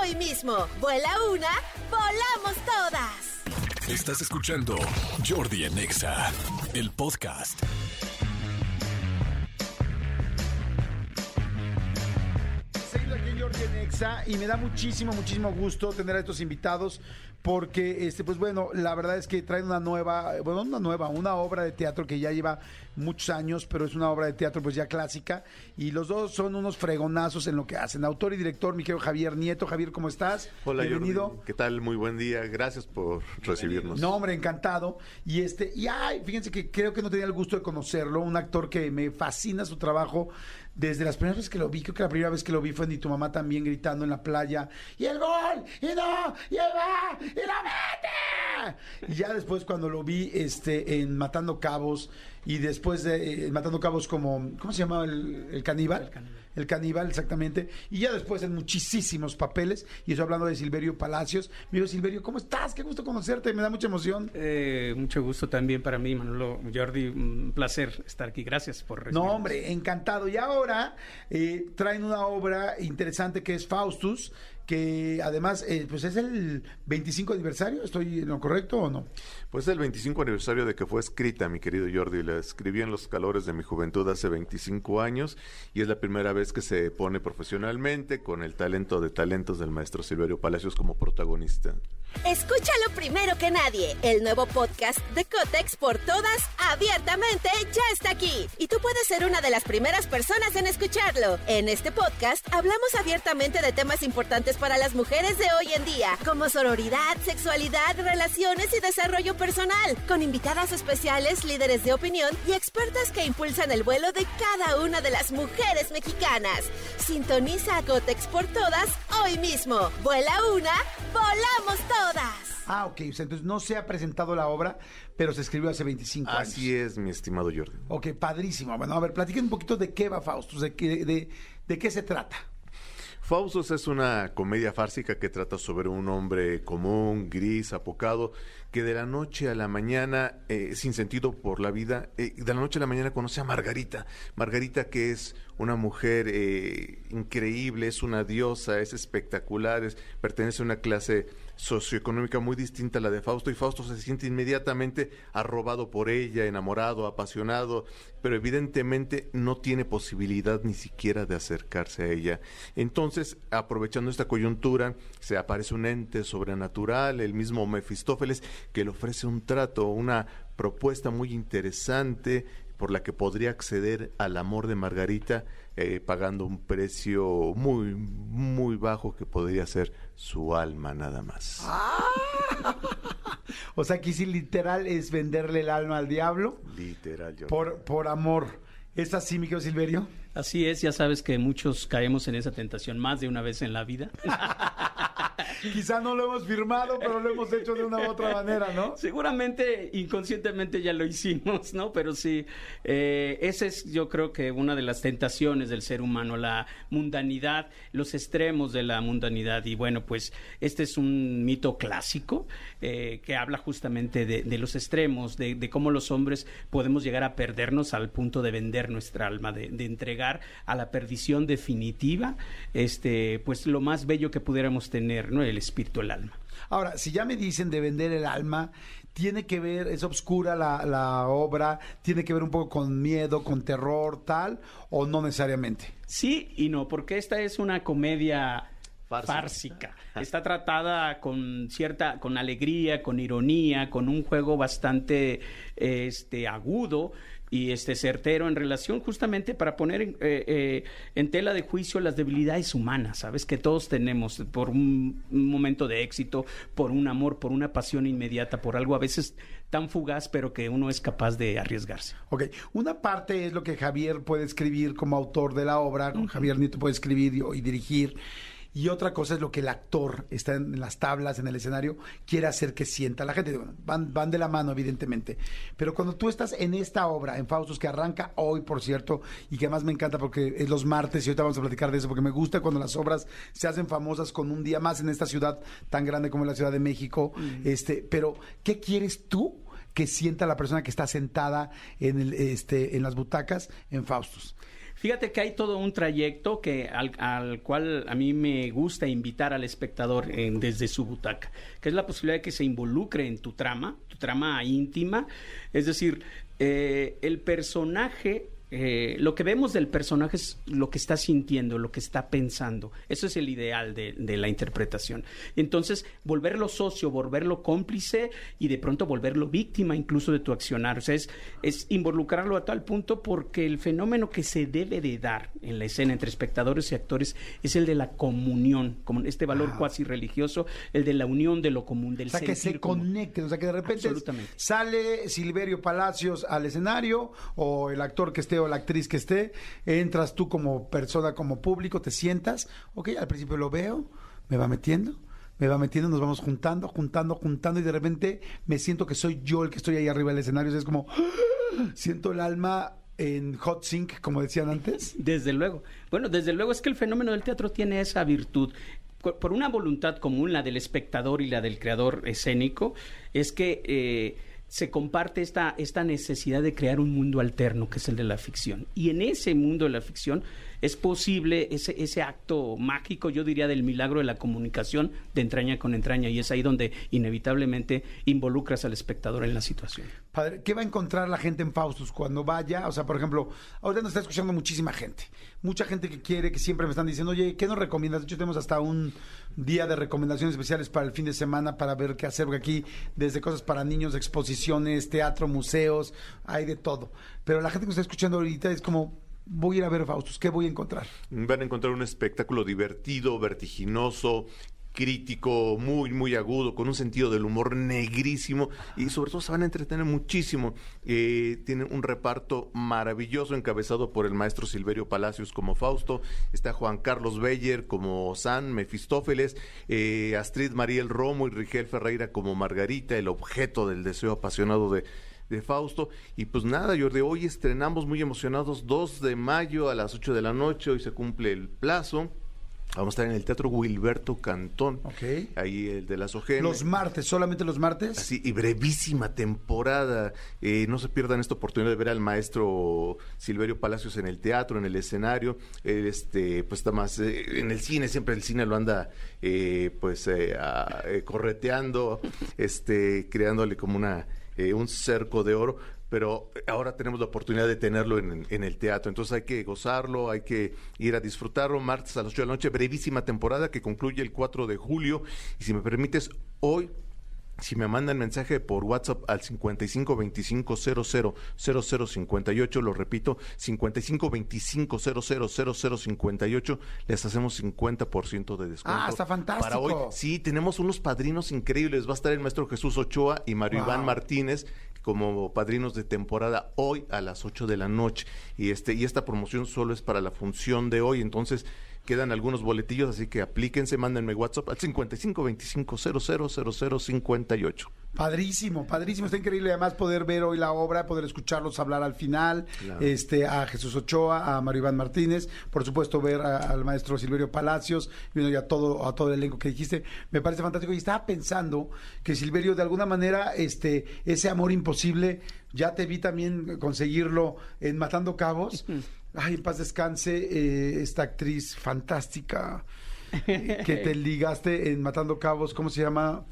hoy mismo. Vuela una, volamos todas. Estás escuchando Jordi Anexa, el podcast. Aquí en Exa, y me da muchísimo, muchísimo gusto tener a estos invitados porque, este, pues bueno, la verdad es que traen una nueva, bueno, una nueva, una obra de teatro que ya lleva muchos años, pero es una obra de teatro pues ya clásica y los dos son unos fregonazos en lo que hacen. Autor y director, mi querido Javier Nieto. Javier, ¿cómo estás? Hola, Bienvenido. Jordi. ¿Qué tal? Muy buen día. Gracias por recibirnos. No, hombre, encantado. Y este, y ay, fíjense que creo que no tenía el gusto de conocerlo, un actor que me fascina su trabajo desde las primeras veces que lo vi, creo que la primera vez que lo vi fue y tu mamá también gritando en la playa, y el gol, y no, y él va, y la mete. Y ya después cuando lo vi este en Matando Cabos y después de eh, Matando Cabos como, ¿cómo se llamaba el, el caníbal? El caníbal. El caníbal, exactamente. Y ya después en muchísimos papeles. Y eso hablando de Silverio Palacios. Me dijo, Silverio, ¿cómo estás? Qué gusto conocerte. Me da mucha emoción. Eh, mucho gusto también para mí, Manolo. Jordi, un placer estar aquí. Gracias por recibirnos. No, hombre, encantado. Y ahora eh, traen una obra interesante que es Faustus, que además, eh, pues es el 25 aniversario. ¿Estoy en lo correcto o no? Pues es el 25 aniversario de que fue escrita, mi querido Jordi. La escribí en los calores de mi juventud hace 25 años y es la primera vez que se pone profesionalmente con el talento de talentos del maestro Silverio Palacios como protagonista. Escúchalo primero que nadie. El nuevo podcast de Cotex por todas, abiertamente, ya está aquí. Y tú puedes ser una de las primeras personas en escucharlo. En este podcast hablamos abiertamente de temas importantes para las mujeres de hoy en día, como sororidad, sexualidad, relaciones y desarrollo personal, con invitadas especiales, líderes de opinión y expertas que impulsan el vuelo de cada una de las mujeres mexicanas. Sintoniza a Cotex por todas hoy mismo. Vuela una, volamos todas. Ah, ok. Sea, entonces no se ha presentado la obra, pero se escribió hace 25 años. Así es, mi estimado Jordi. Ok, padrísimo. Bueno, a ver, platiquen un poquito de qué va Faustus, de qué, de, de qué se trata. Faustus es una comedia fársica que trata sobre un hombre común, gris, apocado, que de la noche a la mañana, eh, sin sentido por la vida, eh, de la noche a la mañana conoce a Margarita. Margarita que es una mujer eh, increíble, es una diosa, es espectacular, es, pertenece a una clase socioeconómica muy distinta a la de Fausto y Fausto se siente inmediatamente arrobado por ella, enamorado, apasionado, pero evidentemente no tiene posibilidad ni siquiera de acercarse a ella. Entonces, aprovechando esta coyuntura, se aparece un ente sobrenatural, el mismo Mefistófeles, que le ofrece un trato, una propuesta muy interesante por la que podría acceder al amor de Margarita eh, pagando un precio muy, muy bajo que podría ser su alma nada más. O sea, aquí sí literal es venderle el alma al diablo Literal, yo. por, por amor. ¿Es así, mi querido Silverio? Así es, ya sabes que muchos caemos en esa tentación más de una vez en la vida. Quizá no lo hemos firmado, pero lo hemos hecho de una u otra manera, ¿no? Seguramente inconscientemente ya lo hicimos, ¿no? Pero sí, eh, esa es yo creo que una de las tentaciones del ser humano, la mundanidad, los extremos de la mundanidad. Y bueno, pues este es un mito clásico eh, que habla justamente de, los extremos, de, de, cómo los hombres podemos llegar a perdernos al punto de vender nuestra alma, de, entregar a la perdición definitiva, este, pues lo más bello que pudiéramos tener, ¿no? Espíritu, el alma. Ahora, si ya me dicen de vender el alma, tiene que ver, es obscura la, la, obra, tiene que ver un poco con miedo, con terror, tal, o no necesariamente. Sí y no, porque esta es una comedia fársica. fársica. Está tratada con cierta, con alegría, con ironía, con un juego bastante este, agudo y este certero en relación justamente para poner en, eh, eh, en, tela de juicio las debilidades humanas, sabes que todos tenemos por un, un, momento de éxito, por un amor, por una pasión inmediata, por algo a veces tan fugaz, pero que uno es capaz de arriesgarse. Ok, una parte es lo que Javier puede escribir como autor de la obra, Javier Nieto puede escribir y, y dirigir y otra cosa es lo que el actor está en las tablas, en el escenario, quiere hacer que sienta la gente. Bueno, van, van de la mano, evidentemente. Pero cuando tú estás en esta obra, en Faustos, que arranca hoy, por cierto, y que además me encanta porque es los martes, y ahorita vamos a platicar de eso, porque me gusta cuando las obras se hacen famosas con un día más en esta ciudad tan grande como la Ciudad de México. este Pero, ¿qué quieres tú? que sienta la persona que está sentada en, el, este, en las butacas en Faustos. Fíjate que hay todo un trayecto que al, al cual a mí me gusta invitar al espectador en, desde su butaca, que es la posibilidad de que se involucre en tu trama, tu trama íntima, es decir, eh, el personaje eh, lo que vemos del personaje es lo que está sintiendo, lo que está pensando. Eso es el ideal de, de, la interpretación. Entonces, volverlo socio, volverlo cómplice y de pronto volverlo víctima incluso de tu accionar. O sea, es, es involucrarlo a tal punto porque el fenómeno que se debe de dar en la escena entre espectadores y actores es el de la comunión, como este valor ah. cuasi religioso, el de la unión de lo común, del O sea, que se conecten, o sea, que de repente sale Silverio Palacios al escenario o el actor que esté la actriz que esté, entras tú como persona, como público, te sientas, ok, al principio lo veo, me va metiendo, me va metiendo, nos vamos juntando, juntando, juntando y de repente me siento que soy yo el que estoy ahí arriba del escenario, es como, siento el alma en hot sync, como decían antes? Desde luego. Bueno, desde luego es que el fenómeno del teatro tiene esa virtud. Por una voluntad común, la del espectador y la del creador escénico, es que... Eh, se comparte esta, esta necesidad de crear un mundo alterno, que es el de la ficción. Y en ese mundo de la ficción es posible ese, ese acto mágico, yo diría, del milagro de la comunicación de entraña con entraña, y es ahí donde inevitablemente involucras al espectador en la situación. Padre, ¿qué va a encontrar la gente en Faustus cuando vaya? O sea, por ejemplo, ahorita nos está escuchando muchísima gente, mucha gente que quiere, que siempre me están diciendo, oye, ¿qué nos recomiendas? De hecho, tenemos hasta un día de recomendaciones especiales para el fin de semana para ver qué hacer, aquí desde cosas para niños, exposiciones, teatro, museos, hay de todo. Pero la gente que nos está escuchando ahorita es como, voy a ir a ver Faustus, ¿qué voy a encontrar? Van a encontrar un espectáculo divertido, vertiginoso, crítico, muy, muy agudo, con un sentido del humor negrísimo y sobre todo se van a entretener muchísimo. Eh, tienen un reparto maravilloso encabezado por el maestro Silverio Palacios como Fausto, está Juan Carlos Beyer como San, Mefistófeles, eh, Astrid Mariel Romo y Rigel Ferreira como Margarita, el objeto del deseo apasionado de de Fausto. Y pues nada, Jordi, hoy estrenamos muy emocionados 2 de mayo a las 8 de la noche, hoy se cumple el plazo. Vamos a estar en el Teatro Wilberto Cantón. Ok. Ahí el de las OGM. Los martes, solamente los martes. Así, y brevísima temporada. Eh, no se pierdan esta oportunidad de ver al maestro Silverio Palacios en el teatro, en el escenario. este, pues está más eh, en el cine, siempre el cine lo anda eh, pues correteando, este, creándole como una eh, un cerco de oro, pero ahora tenemos la oportunidad de tenerlo en, en, el teatro. Entonces hay que gozarlo, hay que ir a disfrutarlo. Martes a las 8 de la noche, brevísima temporada que concluye el 4 de julio. Y si me permites, hoy si me mandan mensaje por WhatsApp al 55 25 00 00 58, lo repito, 55 25 00 00 58, les hacemos 50% de descuento. Ah, está fantástico. Para hoy, sí, tenemos unos padrinos increíbles. Va a estar el maestro Jesús Ochoa y Mario Iván Martínez como padrinos de temporada hoy a las 8 de la noche. Y este y esta promoción solo es para la función de hoy, entonces Quedan algunos boletillos, así que aplíquense, mándenme WhatsApp al 55 25 00 58. Padrísimo, padrísimo, está increíble además poder ver hoy la obra, poder escucharlos hablar al final, este a Jesús Ochoa, a Mario Iván Martínez, por supuesto ver al maestro Silverio Palacios, y a todo, a todo el elenco que dijiste, me parece fantástico. Y estaba pensando que Silverio de alguna manera este ese amor imposible ya te vi también conseguirlo en Matando Cabos. Ay, en paz descanse, eh, esta actriz fantástica que te ligaste en Matando Cabos, ¿cómo se llama?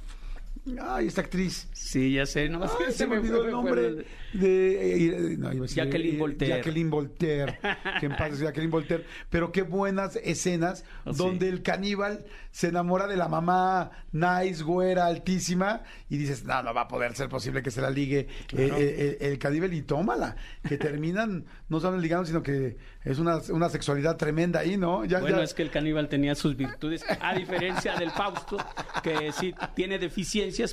Ay, esta actriz. Sí, ya sé, no Ay, se, me olvidó el nombre de eh, no, Jacqueline Voltaire. Jacqueline Voltaire, que en paz Jacqueline Voltaire, pero qué buenas escenas oh, donde el caníbal se enamora de la mamá nice, güera, altísima y dices, "No, no va a poder ser posible que se la ligue eh, el caníbal y tómala", que terminan no solo ligando, sino que es una, una sexualidad tremenda ahí, ¿no? Ya, bueno, es que el caníbal tenía sus virtudes, a diferencia del Fausto, que sí tiene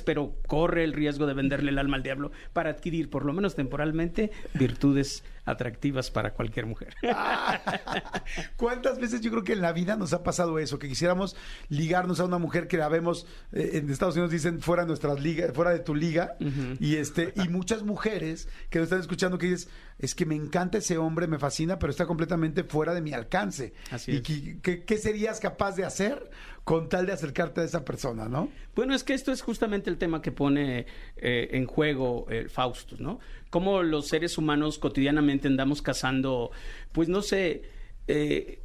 pero corre el riesgo de venderle el alma al diablo para adquirir, por lo menos temporalmente, virtudes atractivas para cualquier mujer. ¿Cuántas veces yo creo que en la vida nos ha pasado eso? Que quisiéramos ligarnos a una mujer que la vemos, eh, en Estados Unidos dicen fuera de nuestras ligas, fuera de tu liga, y este, y muchas mujeres que nos están escuchando que dices, es que me encanta ese hombre, me fascina, pero está completamente fuera de mi alcance. Así ¿Y es. qué, serías capaz de hacer con tal de acercarte a esa persona, no? Bueno, es que esto es justamente el tema que pone eh, en juego el Faustus, ¿no? Cómo los seres humanos cotidianamente andamos cazando, pues no sé, eh,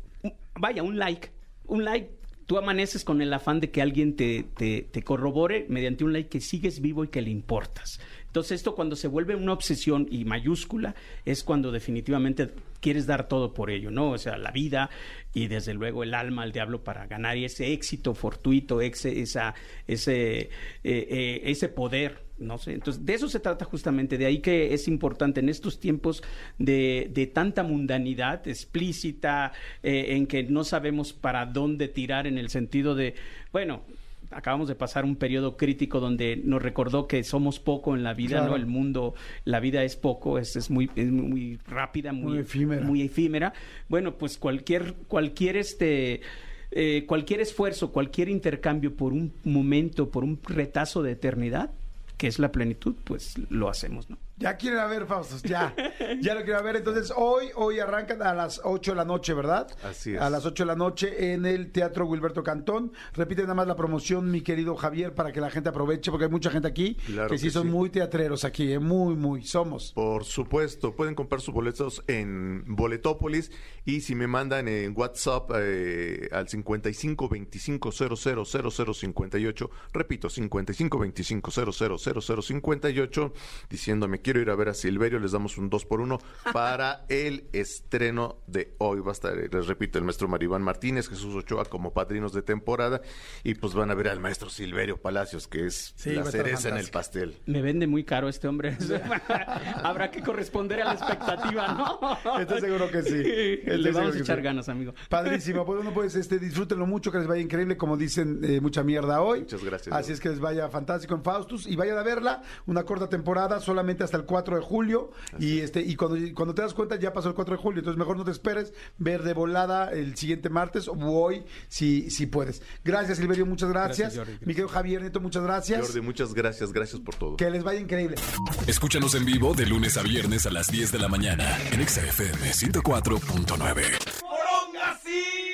vaya, un like, un like. Tú amaneces con el afán de que alguien te, te, te corrobore mediante un like que sigues vivo y que le importas. Entonces esto cuando se vuelve una obsesión y mayúscula es cuando definitivamente quieres dar todo por ello, ¿no? O sea, la vida y desde luego el alma al diablo para ganar y ese éxito fortuito, ese, esa, ese, eh, eh, ese poder, no sé. Entonces, de eso se trata justamente, de ahí que es importante en estos tiempos de, de tanta mundanidad explícita, eh, en que no sabemos para dónde tirar en el sentido de, bueno, acabamos de pasar un periodo crítico donde nos recordó que somos poco en la vida, Claro. ¿no? El mundo, la vida es poco, es, es muy, es muy rápida, muy, Muy efímera. muy efímera. Bueno, pues cualquier, cualquier este eh, cualquier esfuerzo, cualquier intercambio por un momento, por un retazo de eternidad, que es la plenitud, pues lo hacemos, ¿no? Ya quieren a ver, Faustos, ya. Ya lo quieren ver. Entonces, hoy, hoy arrancan a las 8 de la noche, ¿verdad? Así es. A las 8 de la noche en el Teatro Wilberto Cantón. Repite nada más la promoción, mi querido Javier, para que la gente aproveche, porque hay mucha gente aquí Claro que sí que son sí. muy teatreros aquí, ¿eh? muy, muy, somos. Por supuesto, pueden comprar sus boletos en Boletópolis y si me mandan en WhatsApp eh, al 55 25 00 00 58, repito, 55 25 00 00 58, diciéndome quiero ir a ver a Silverio, les damos un 2 por 1 para el estreno de hoy. Va a estar, les repito, el maestro Maribán Martínez, Jesús Ochoa como padrinos de temporada y pues van a ver al maestro Silverio Palacios, que es Sí, la cereza en el pastel. Me vende muy caro este hombre. Habrá que corresponder a la expectativa, ¿no? Estoy seguro que sí. Estoy Le vamos a echar sí. ganas, amigo. Padrísimo, pues bueno, pues este, disfrútenlo mucho, que les vaya increíble, como dicen, eh, mucha mierda hoy. Muchas gracias, Así es que les vaya fantástico en Faustus y vayan a verla, una corta temporada, solamente hasta el 4 de julio. Y este y cuando, cuando te das cuenta ya pasó el 4 de julio, entonces mejor no te esperes, ver de volada el siguiente martes o hoy, si, si puedes. Gracias, Silverio, muchas gracias. Gracias, Jordi. Mi querido Javier Neto, muchas gracias. Jordi, muchas gracias, gracias por todo. Que les vaya increíble. Escúchanos en vivo de lunes a viernes a las 10 de la mañana en Exa FM 104.9.